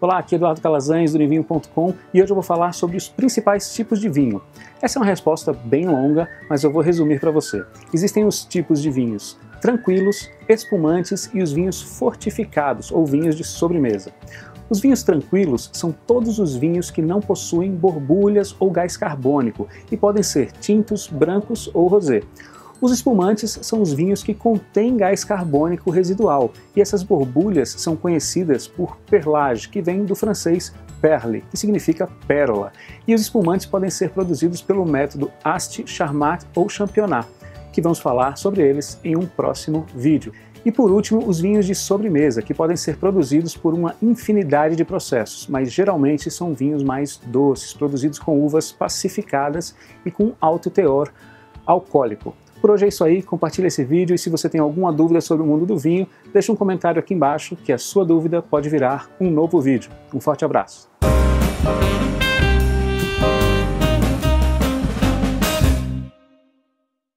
Olá, aqui é Eduardo Calazans do Nivinho.com e hoje eu vou falar sobre os principais tipos de vinho. Essa é uma resposta bem longa, mas eu vou resumir para você. Existem os tipos de vinhos tranquilos, espumantes e os vinhos fortificados ou vinhos de sobremesa. Os vinhos tranquilos são todos os vinhos que não possuem borbulhas ou gás carbônico e podem ser tintos, brancos ou rosé. Os espumantes são os vinhos que contêm gás carbônico residual, e essas borbulhas são conhecidas por perlage, que vem do francês perle, que significa pérola. E os espumantes podem ser produzidos pelo método Asti, Charmat ou Championat, que vamos falar sobre eles em um próximo vídeo. E por último, os vinhos de sobremesa, que podem ser produzidos por uma infinidade de processos, mas geralmente são vinhos mais doces, produzidos com uvas pacificadas e com alto teor alcoólico. Por hoje é isso aí, compartilhe esse vídeo e se você tem alguma dúvida sobre o mundo do vinho, deixe um comentário aqui embaixo que a sua dúvida pode virar um novo vídeo. Um forte abraço!